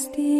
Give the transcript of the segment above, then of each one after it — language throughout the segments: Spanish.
Christi.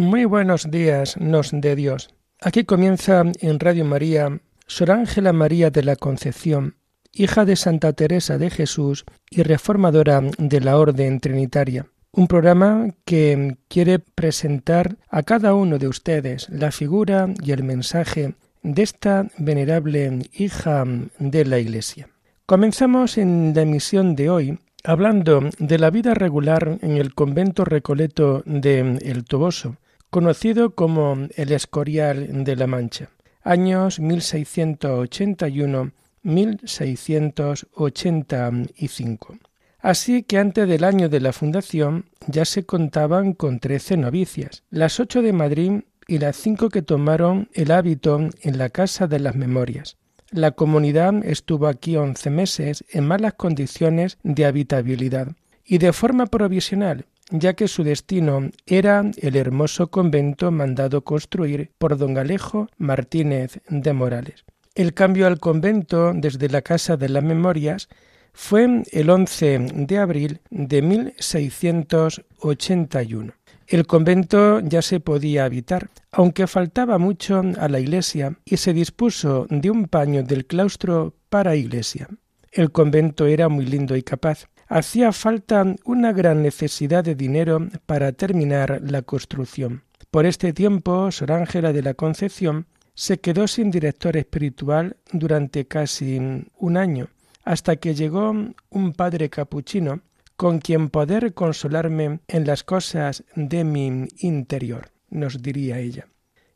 Muy buenos días, nos de Dios. Aquí comienza en Radio María Sor Ángela María de la Concepción, hija de Santa Teresa de Jesús y reformadora de la Orden Trinitaria. Un programa que quiere presentar a cada uno de ustedes la figura y el mensaje de esta venerable hija de la Iglesia. Comenzamos en la emisión de hoy hablando de la vida regular en el convento recoleto de El Toboso, conocido como el Escorial de la Mancha, años 1681-1685. Así que antes del año de la fundación ya se contaban con trece novicias, las ocho de Madrid y las cinco que tomaron el hábito en la Casa de las Memorias. La comunidad estuvo aquí once meses en malas condiciones de habitabilidad y de forma provisional, ya que su destino era el hermoso convento mandado construir por don Alejo Martínez de Morales. El cambio al convento desde la Casa de las Memorias fue el 11 de abril de 1681. El convento ya se podía habitar, aunque faltaba mucho a la iglesia y se dispuso de un paño del claustro para iglesia. El convento era muy lindo y capaz, hacía falta una gran necesidad de dinero para terminar la construcción. Por este tiempo, Sor Ángela de la Concepción se quedó sin director espiritual durante casi un año, hasta que llegó un padre capuchino con quien poder consolarme en las cosas de mi interior, nos diría ella.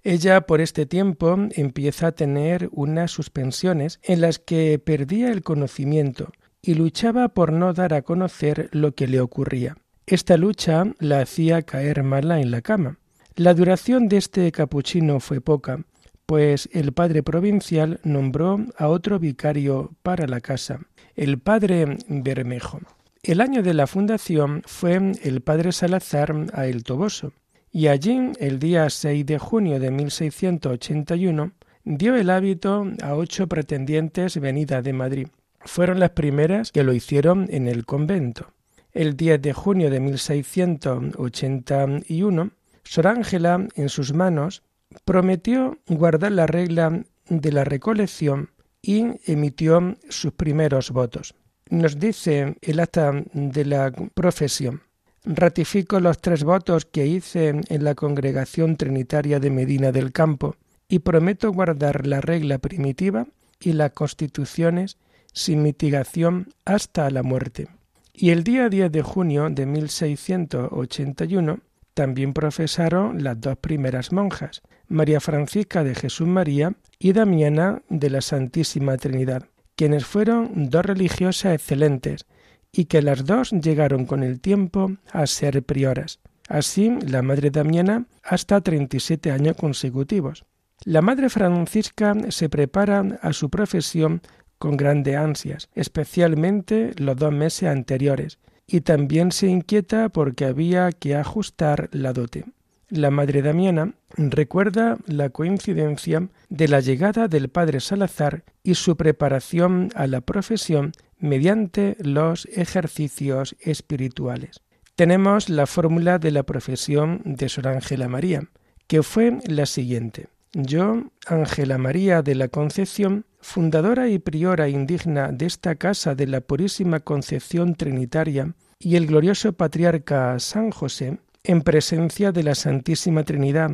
Ella por este tiempo empieza a tener unas suspensiones en las que perdía el conocimiento, y luchaba por no dar a conocer lo que le ocurría. Esta lucha la hacía caer mala en la cama. La duración de este capuchino fue poca, pues el padre provincial nombró a otro vicario para la casa, el padre Bermejo. El año de la fundación fue el padre Salazar a El Toboso, y allí, el día 6 de junio de 1681, dio el hábito a ocho pretendientes venida de Madrid fueron las primeras que lo hicieron en el convento. El 10 de junio de 1681, Sor Ángela, en sus manos, prometió guardar la regla de la recolección y emitió sus primeros votos. Nos dice el acta de la profesión. Ratifico los tres votos que hice en la congregación trinitaria de Medina del Campo y prometo guardar la regla primitiva y las constituciones sin mitigación hasta la muerte. Y el día 10 de junio de 1681 también profesaron las dos primeras monjas, María Francisca de Jesús María y Damiana de la Santísima Trinidad, quienes fueron dos religiosas excelentes y que las dos llegaron con el tiempo a ser prioras. Así, la Madre Damiana hasta 37 años consecutivos. La Madre Francisca se prepara a su profesión con grandes ansias, especialmente los dos meses anteriores, y también se inquieta porque había que ajustar la dote. la Madre Damiana recuerda la coincidencia de la llegada del Padre Salazar y su preparación a la profesión mediante los ejercicios espirituales. Tenemos la fórmula de la profesión de Sor Ángela María, que fue la siguiente. Yo, Ángela María de la Concepción, fundadora y priora indigna de esta casa de la Purísima Concepción Trinitaria, y el glorioso patriarca San José, en presencia de la Santísima Trinidad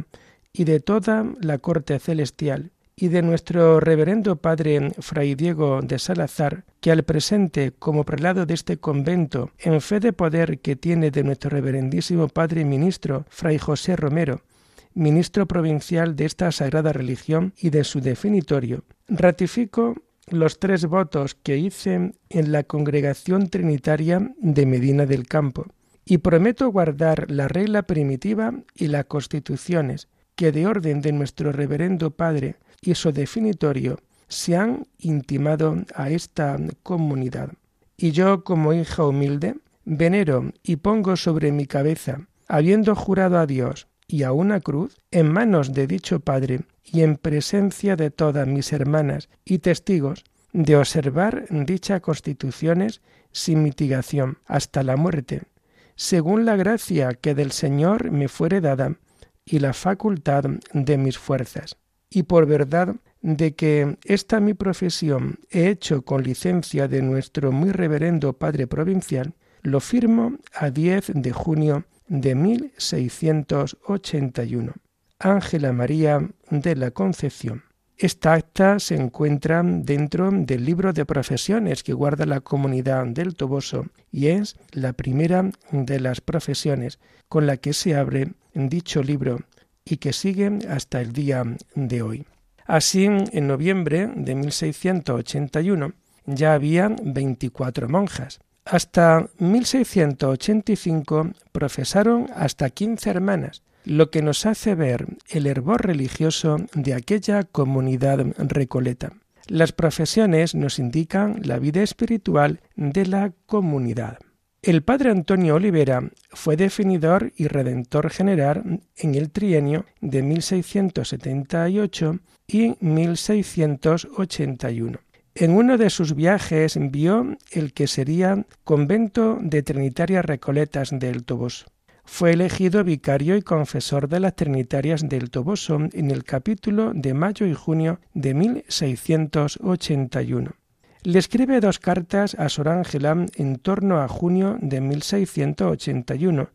y de toda la corte celestial, y de nuestro reverendo padre Fray Diego de Salazar, que al presente, como prelado de este convento, en fe de poder que tiene de nuestro reverendísimo padre ministro Fray José Romero, ministro provincial de esta sagrada religión y de su definitorio, ratifico los tres votos que hice en la congregación trinitaria de Medina del Campo, y prometo guardar la regla primitiva y las constituciones que de orden de nuestro reverendo Padre y su definitorio se han intimado a esta comunidad. Y yo, como hija humilde, venero y pongo sobre mi cabeza, habiendo jurado a Dios y a una cruz, en manos de dicho Padre y en presencia de todas mis hermanas y testigos, de observar dichas constituciones sin mitigación hasta la muerte, según la gracia que del Señor me fuere dada y la facultad de mis fuerzas. Y por verdad de que esta mi profesión he hecho con licencia de nuestro muy reverendo Padre Provincial, lo firmo a 10 de junio de 1681. Ángela María de la Concepción. Esta acta se encuentra dentro del libro de profesiones que guarda la comunidad del Toboso y es la primera de las profesiones con la que se abre dicho libro y que sigue hasta el día de hoy. Así, en noviembre de 1681 ya había 24 monjas. Hasta 1685 profesaron hasta 15 hermanas, lo que nos hace ver el hervor religioso de aquella comunidad recoleta. Las profesiones nos indican la vida espiritual de la comunidad. El padre Antonio Olivera fue definidor y redentor general en el trienio de 1678 y 1681. En uno de sus viajes vio el que sería convento de Trinitarias Recoletas del Toboso. Fue elegido vicario y confesor de las Trinitarias del Toboso en el capítulo de mayo y junio de 1681 le escribe dos cartas a Sor Ángela en torno a junio de 1681,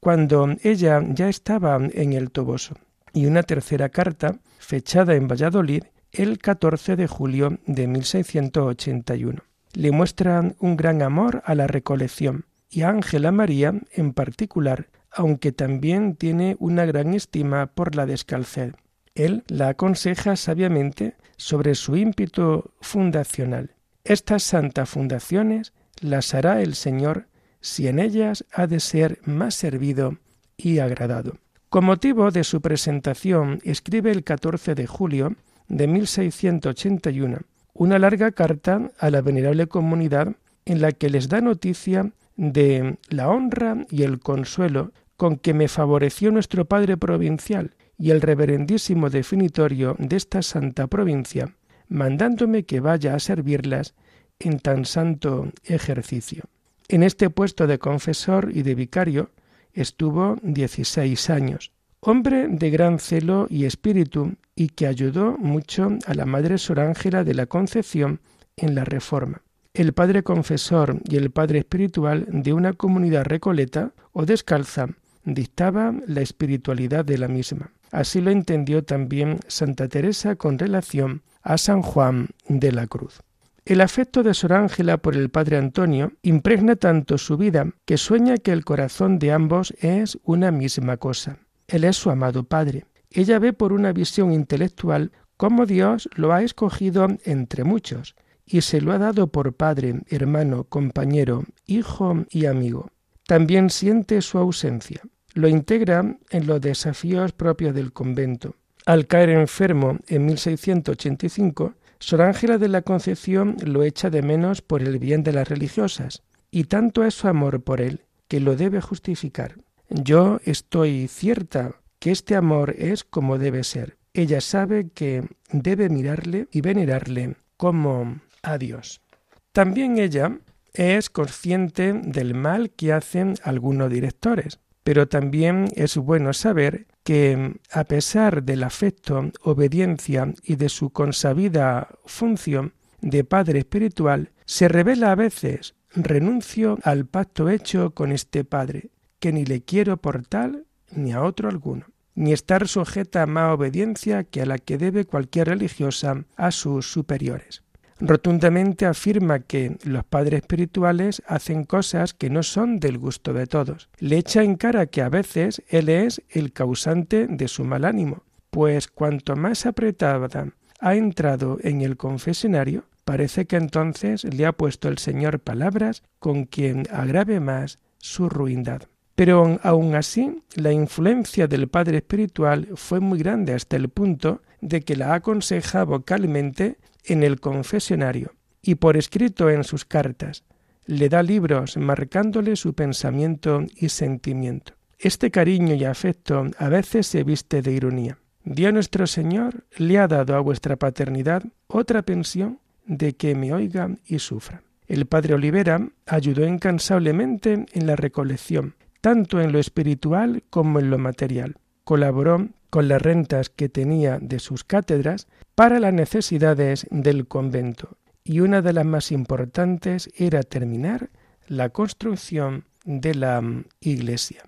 cuando ella ya estaba en el Toboso, y una tercera carta, fechada en Valladolid el 14 de julio de 1681. Le muestran un gran amor a la recolección, y a Ángela María en particular, aunque también tiene una gran estima por la descalced. Él la aconseja sabiamente sobre su ímpetu fundacional estas santas fundaciones las hará el Señor si en ellas ha de ser más servido y agradado. Con motivo de su presentación, escribe el 14 de julio de 1681 una larga carta a la venerable comunidad en la que les da noticia de la honra y el consuelo con que me favoreció nuestro Padre Provincial y el reverendísimo definitorio de esta santa provincia, mandándome que vaya a servirlas en tan santo ejercicio. En este puesto de confesor y de vicario estuvo dieciséis años, hombre de gran celo y espíritu y que ayudó mucho a la Madre Sor Ángela de la Concepción en la Reforma. El padre confesor y el padre espiritual de una comunidad recoleta o descalza dictaba la espiritualidad de la misma. Así lo entendió también Santa Teresa con relación a San Juan de la Cruz. El afecto de Sor Ángela por el padre Antonio impregna tanto su vida que sueña que el corazón de ambos es una misma cosa. Él es su amado padre. Ella ve por una visión intelectual cómo Dios lo ha escogido entre muchos y se lo ha dado por padre, hermano, compañero, hijo y amigo. También siente su ausencia. Lo integra en los desafíos propios del convento. Al caer enfermo en 1685, Sor Ángela de la Concepción lo echa de menos por el bien de las religiosas, y tanto es su amor por él que lo debe justificar. Yo estoy cierta que este amor es como debe ser. Ella sabe que debe mirarle y venerarle como a Dios. También ella es consciente del mal que hacen algunos directores, pero también es bueno saber que a pesar del afecto, obediencia y de su consabida función de padre espiritual, se revela a veces renuncio al pacto hecho con este padre, que ni le quiero por tal ni a otro alguno, ni estar sujeta a más obediencia que a la que debe cualquier religiosa a sus superiores. Rotundamente afirma que los padres espirituales hacen cosas que no son del gusto de todos. Le echa en cara que a veces él es el causante de su mal ánimo, pues cuanto más apretada ha entrado en el confesionario, parece que entonces le ha puesto el Señor palabras con quien agrave más su ruindad. Pero aun así, la influencia del Padre Espiritual fue muy grande hasta el punto de que la aconseja vocalmente en el confesionario y por escrito en sus cartas. Le da libros marcándole su pensamiento y sentimiento. Este cariño y afecto a veces se viste de ironía. Dios nuestro Señor le ha dado a vuestra paternidad otra pensión de que me oiga y sufra. El padre Olivera ayudó incansablemente en la recolección, tanto en lo espiritual como en lo material. Colaboró con las rentas que tenía de sus cátedras para las necesidades del convento, y una de las más importantes era terminar la construcción de la iglesia.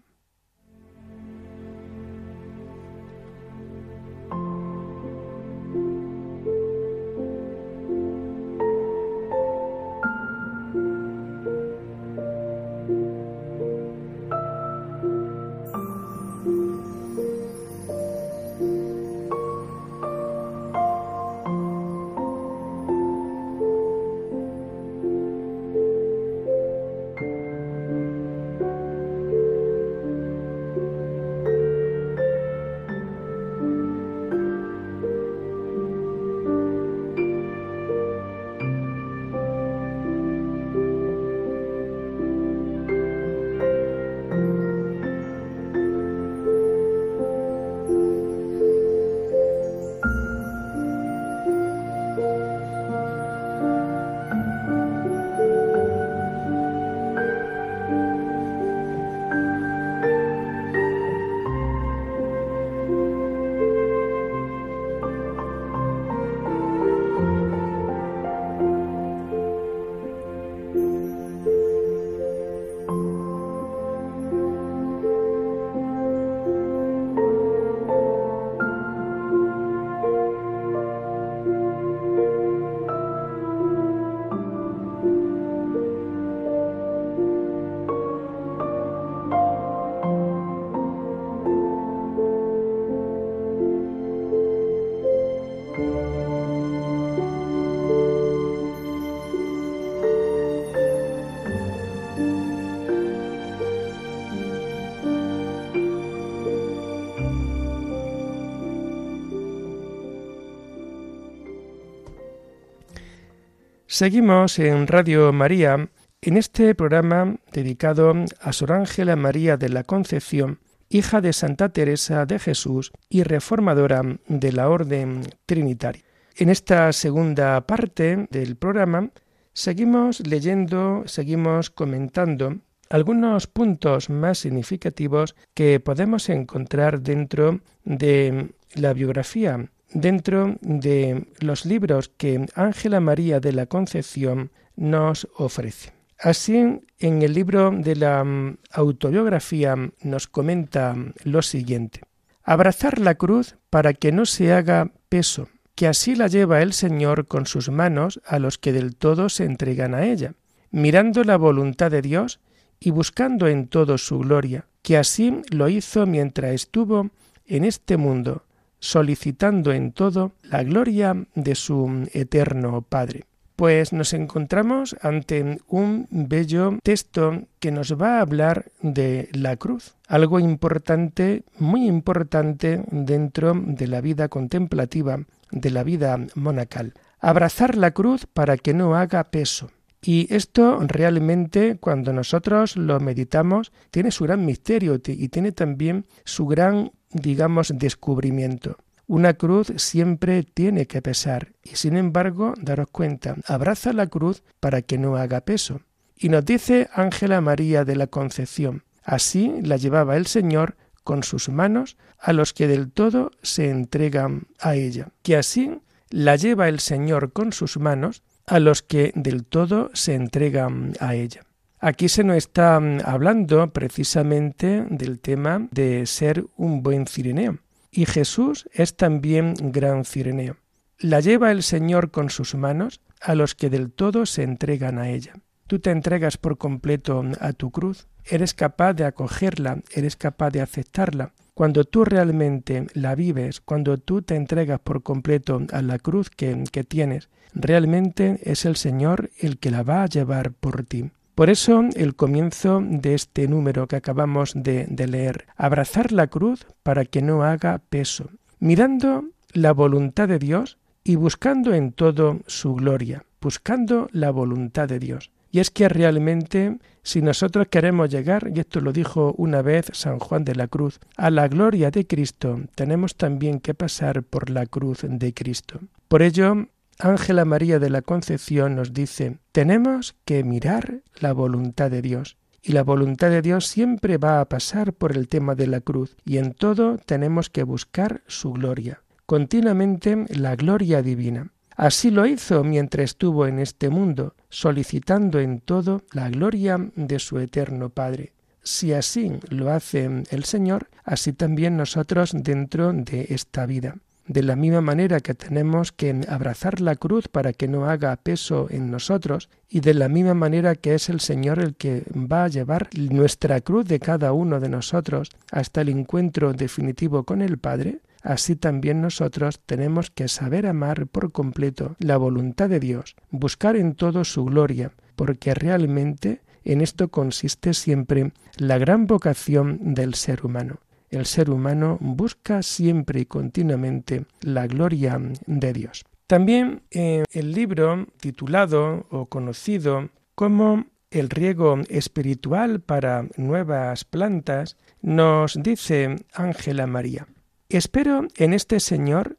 Seguimos en Radio María en este programa dedicado a Sor Ángela María de la Concepción, hija de Santa Teresa de Jesús y reformadora de la Orden Trinitaria. En esta segunda parte del programa seguimos leyendo, seguimos comentando algunos puntos más significativos que podemos encontrar dentro de la biografía dentro de los libros que Ángela María de la Concepción nos ofrece. Así, en el libro de la mm, autobiografía nos comenta lo siguiente. Abrazar la cruz para que no se haga peso, que así la lleva el Señor con sus manos a los que del todo se entregan a ella, mirando la voluntad de Dios y buscando en todo su gloria, que así lo hizo mientras estuvo en este mundo, solicitando en todo la gloria de su eterno Padre. Pues nos encontramos ante un bello texto que nos va a hablar de la cruz, algo importante, muy importante dentro de la vida contemplativa, de la vida monacal. Abrazar la cruz para que no haga peso. Y esto realmente, cuando nosotros lo meditamos, tiene su gran misterio y tiene también su gran digamos, descubrimiento. Una cruz siempre tiene que pesar y sin embargo, daros cuenta, abraza la cruz para que no haga peso. Y nos dice Ángela María de la Concepción, así la llevaba el Señor con sus manos a los que del todo se entregan a ella, que así la lleva el Señor con sus manos a los que del todo se entregan a ella. Aquí se nos está hablando precisamente del tema de ser un buen cireneo. Y Jesús es también gran cireneo. La lleva el Señor con sus manos a los que del todo se entregan a ella. Tú te entregas por completo a tu cruz, eres capaz de acogerla, eres capaz de aceptarla. Cuando tú realmente la vives, cuando tú te entregas por completo a la cruz que, que tienes, realmente es el Señor el que la va a llevar por ti. Por eso el comienzo de este número que acabamos de, leer, abrazar la cruz para que no haga peso, mirando la voluntad de Dios y buscando en todo su gloria, buscando la voluntad de Dios. Y es que realmente si nosotros queremos llegar, y esto lo dijo una vez San Juan de la Cruz, a la gloria de Cristo, tenemos también que pasar por la cruz de Cristo. Por ello, Ángela María de la Concepción nos dice, tenemos que mirar la voluntad de Dios. Y la voluntad de Dios siempre va a pasar por el tema de la cruz, y en todo tenemos que buscar su gloria, continuamente la gloria divina. Así lo hizo mientras estuvo en este mundo, solicitando en todo la gloria de su eterno Padre. Si así lo hace el Señor, así también nosotros dentro de esta vida. De la misma manera que tenemos que abrazar la cruz para que no haga peso en nosotros, y de la misma manera que es el Señor el que va a llevar nuestra cruz de cada uno de nosotros hasta el encuentro definitivo con el Padre, así también nosotros tenemos que saber amar por completo la voluntad de Dios, buscar en todo su gloria, porque realmente en esto consiste siempre la gran vocación del ser humano el ser humano busca siempre y continuamente la gloria de Dios. También en el libro titulado o conocido como El riego espiritual para nuevas plantas, nos dice Ángela María, espero en este Señor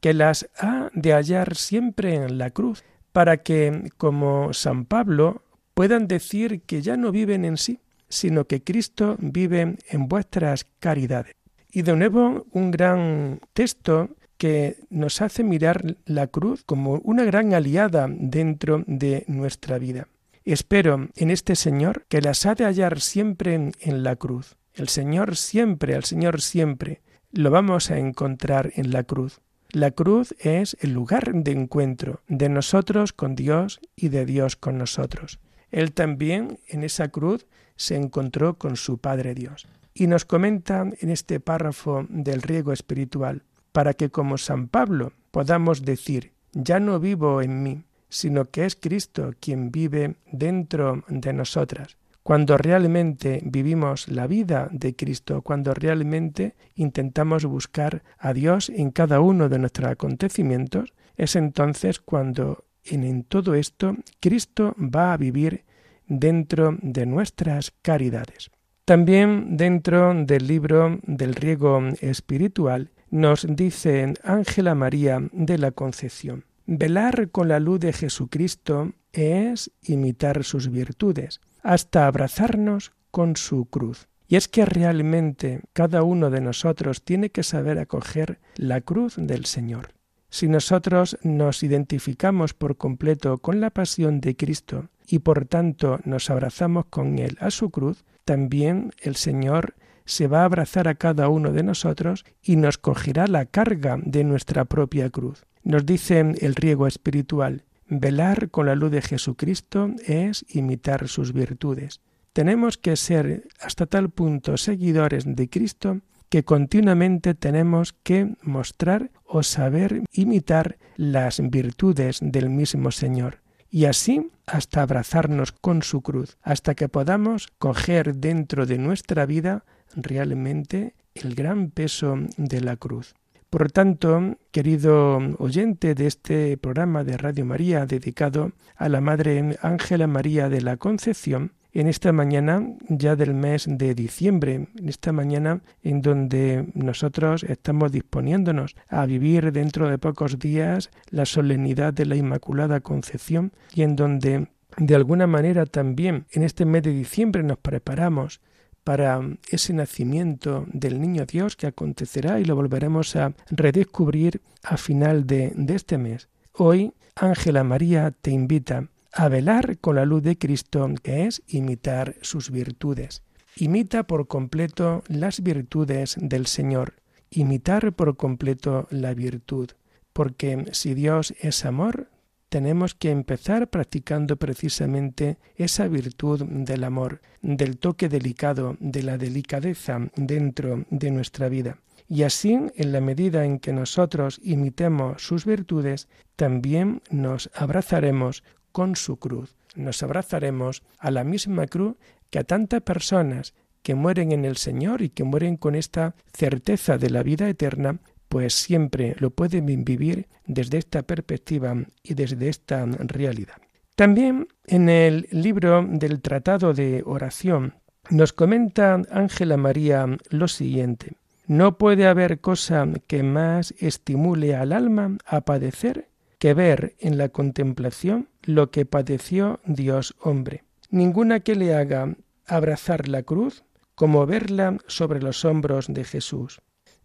que las ha de hallar siempre en la cruz, para que, como San Pablo, puedan decir que ya no viven en sí, sino que Cristo vive en vuestras caridades. Y de nuevo un gran texto que nos hace mirar la cruz como una gran aliada dentro de nuestra vida. Espero en este Señor que las ha de hallar siempre en, la cruz. El Señor siempre, al Señor siempre, lo vamos a encontrar en la cruz. La cruz es el lugar de encuentro de nosotros con Dios y de Dios con nosotros. Él también en esa cruz se encontró con su Padre Dios. Y nos comenta en este párrafo del riego espiritual, para que como San Pablo podamos decir, ya no vivo en mí, sino que es Cristo quien vive dentro de nosotras. Cuando realmente vivimos la vida de Cristo, cuando realmente intentamos buscar a Dios en cada uno de nuestros acontecimientos, es entonces cuando en, todo esto Cristo va a vivir dentro de nuestras caridades. También dentro del libro del riego espiritual nos dice Ángela María de la Concepción, velar con la luz de Jesucristo es imitar sus virtudes, hasta abrazarnos con su cruz. Y es que realmente cada uno de nosotros tiene que saber acoger la cruz del Señor. Si nosotros nos identificamos por completo con la pasión de Cristo y por tanto nos abrazamos con Él a su cruz, también el Señor se va a abrazar a cada uno de nosotros y nos cogerá la carga de nuestra propia cruz. Nos dice el riego espiritual, velar con la luz de Jesucristo es imitar sus virtudes. Tenemos que ser hasta tal punto seguidores de Cristo que continuamente tenemos que mostrar o saber imitar las virtudes del mismo Señor y así hasta abrazarnos con su cruz, hasta que podamos coger dentro de nuestra vida realmente el gran peso de la cruz. Por tanto, querido oyente de este programa de Radio María dedicado a la Madre Ángela María de la Concepción, en esta mañana ya del mes de diciembre, en esta mañana en donde nosotros estamos disponiéndonos a vivir dentro de pocos días la solemnidad de la Inmaculada Concepción y en donde de alguna manera también en este mes de diciembre nos preparamos para ese nacimiento del niño Dios que acontecerá y lo volveremos a redescubrir a final de, de este mes. Hoy Ángela María te invita a velar con la luz de Cristo, que es imitar sus virtudes. Imita por completo las virtudes del Señor, imitar por completo la virtud, porque si Dios es amor, tenemos que empezar practicando precisamente esa virtud del amor, del toque delicado, de la delicadeza dentro de nuestra vida. Y así, en la medida en que nosotros imitemos sus virtudes, también nos abrazaremos con su cruz. Nos abrazaremos a la misma cruz que a tantas personas que mueren en el Señor y que mueren con esta certeza de la vida eterna, pues siempre lo pueden vivir desde esta perspectiva y desde esta realidad. También en el libro del Tratado de Oración nos comenta Ángela María lo siguiente. No puede haber cosa que más estimule al alma a padecer que ver en la contemplación lo que padeció Dios hombre. Ninguna que le haga abrazar la cruz como verla sobre los hombros de Jesús.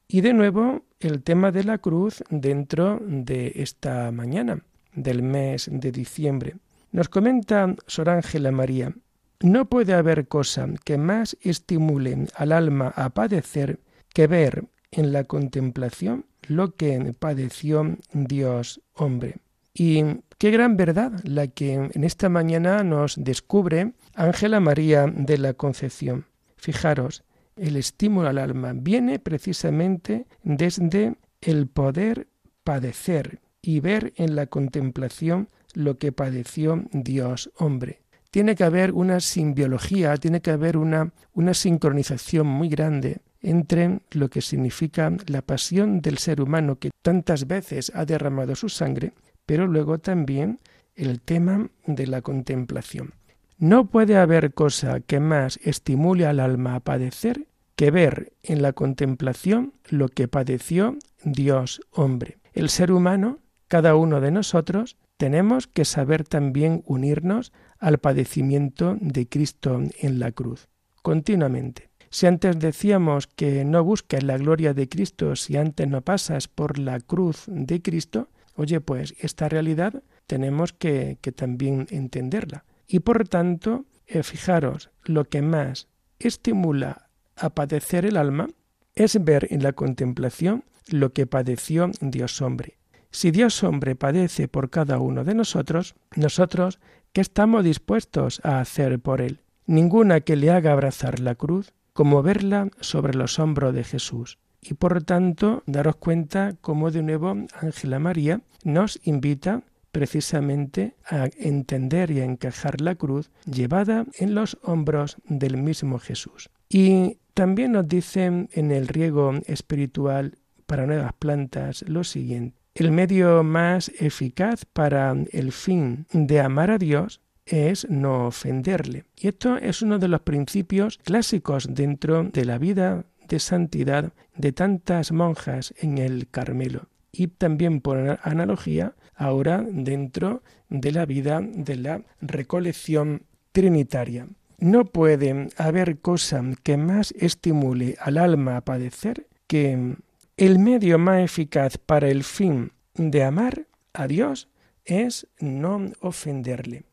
Y de nuevo el tema de la cruz dentro de esta mañana del mes de diciembre. Nos comenta Sor Ángela María, no puede haber cosa que más estimule al alma a padecer que ver en la contemplación lo que padeció Dios hombre. Y qué gran verdad la que en esta mañana nos descubre Ángela María de la Concepción. Fijaros, el estímulo al alma viene precisamente desde el poder padecer y ver en la contemplación lo que padeció Dios hombre. Tiene que haber una simbiología, tiene que haber una, una sincronización muy grande entre lo que significa la pasión del ser humano que tantas veces ha derramado su sangre, pero luego también el tema de la contemplación. No puede haber cosa que más estimule al alma a padecer que ver en la contemplación lo que padeció Dios hombre. El ser humano, cada uno de nosotros, tenemos que saber también unirnos al padecimiento de Cristo en la cruz, continuamente. Si antes decíamos que no busques la gloria de Cristo si antes no pasas por la cruz de Cristo, oye, pues esta realidad tenemos que, también entenderla. Y por tanto, eh, fijaros, lo que más estimula a padecer el alma es ver en la contemplación lo que padeció Dios hombre. Si Dios hombre padece por cada uno de nosotros, nosotros, ¿qué estamos dispuestos a hacer por él? Ninguna que le haga abrazar la cruz, como verla sobre los hombros de Jesús. Y por tanto, daros cuenta cómo de nuevo Ángela María nos invita precisamente a entender y a encajar la cruz llevada en los hombros del mismo Jesús. Y también nos dicen en el riego espiritual para nuevas plantas lo siguiente. El medio más eficaz para el fin de amar a Dios es no ofenderle. Y esto es uno de los principios clásicos dentro de la vida de santidad de tantas monjas en el Carmelo. Y también por analogía ahora dentro de la vida de la recolección trinitaria. No puede haber cosa que más estimule al alma a padecer que el medio más eficaz para el fin de amar a Dios es no ofenderle.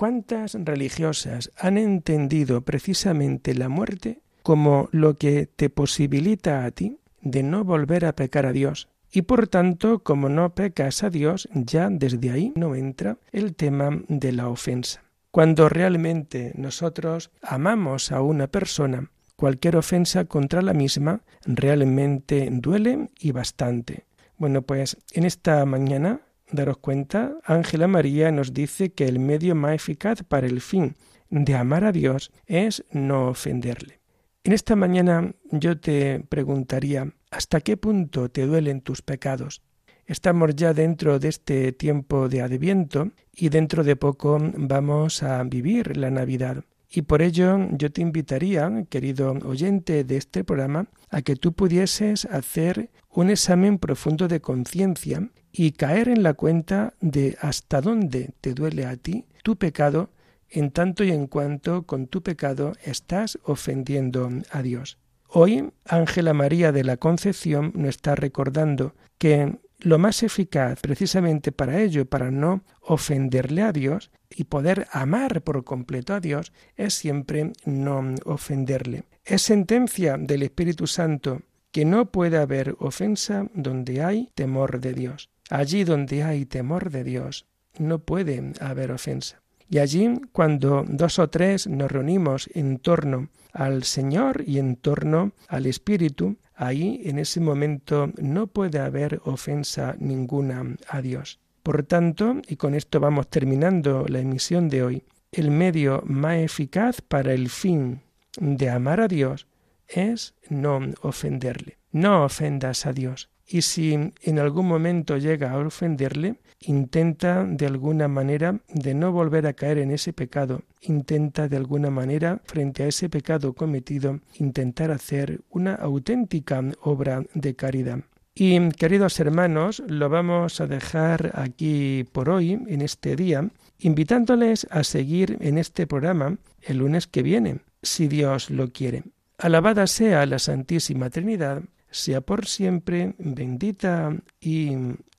¿Cuántas religiosas han entendido precisamente la muerte como lo que te posibilita a ti de no volver a pecar a Dios? Y por tanto, como no pecas a Dios, ya desde ahí no entra el tema de la ofensa. Cuando realmente nosotros amamos a una persona, cualquier ofensa contra la misma realmente duele y bastante. Bueno, pues en esta mañana daros cuenta, Ángela María nos dice que el medio más eficaz para el fin de amar a Dios es no ofenderle. En esta mañana yo te preguntaría, ¿hasta qué punto te duelen tus pecados? Estamos ya dentro de este tiempo de adviento y dentro de poco vamos a vivir la Navidad. Y por ello yo te invitaría, querido oyente de este programa, a que tú pudieses hacer un examen profundo de conciencia y caer en la cuenta de hasta dónde te duele a ti tu pecado en tanto y en cuanto con tu pecado estás ofendiendo a Dios. Hoy Ángela María de la Concepción nos está recordando que lo más eficaz precisamente para ello, para no ofenderle a Dios y poder amar por completo a Dios, es siempre no ofenderle. Es sentencia del Espíritu Santo que no puede haber ofensa donde hay temor de Dios. Allí donde hay temor de Dios, no puede haber ofensa. Y allí, cuando dos o tres nos reunimos en torno al Señor y en torno al Espíritu, ahí en ese momento no puede haber ofensa ninguna a Dios. Por tanto, y con esto vamos terminando la emisión de hoy, el medio más eficaz para el fin de amar a Dios es no ofenderle. No ofendas a Dios. Y si en algún momento llega a ofenderle, intenta de alguna manera de no volver a caer en ese pecado. Intenta de alguna manera, frente a ese pecado cometido, intentar hacer una auténtica obra de caridad. Y queridos hermanos, lo vamos a dejar aquí por hoy, en este día, invitándoles a seguir en este programa el lunes que viene, si Dios lo quiere. Alabada sea la Santísima Trinidad, sea por siempre bendita y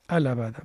alabada.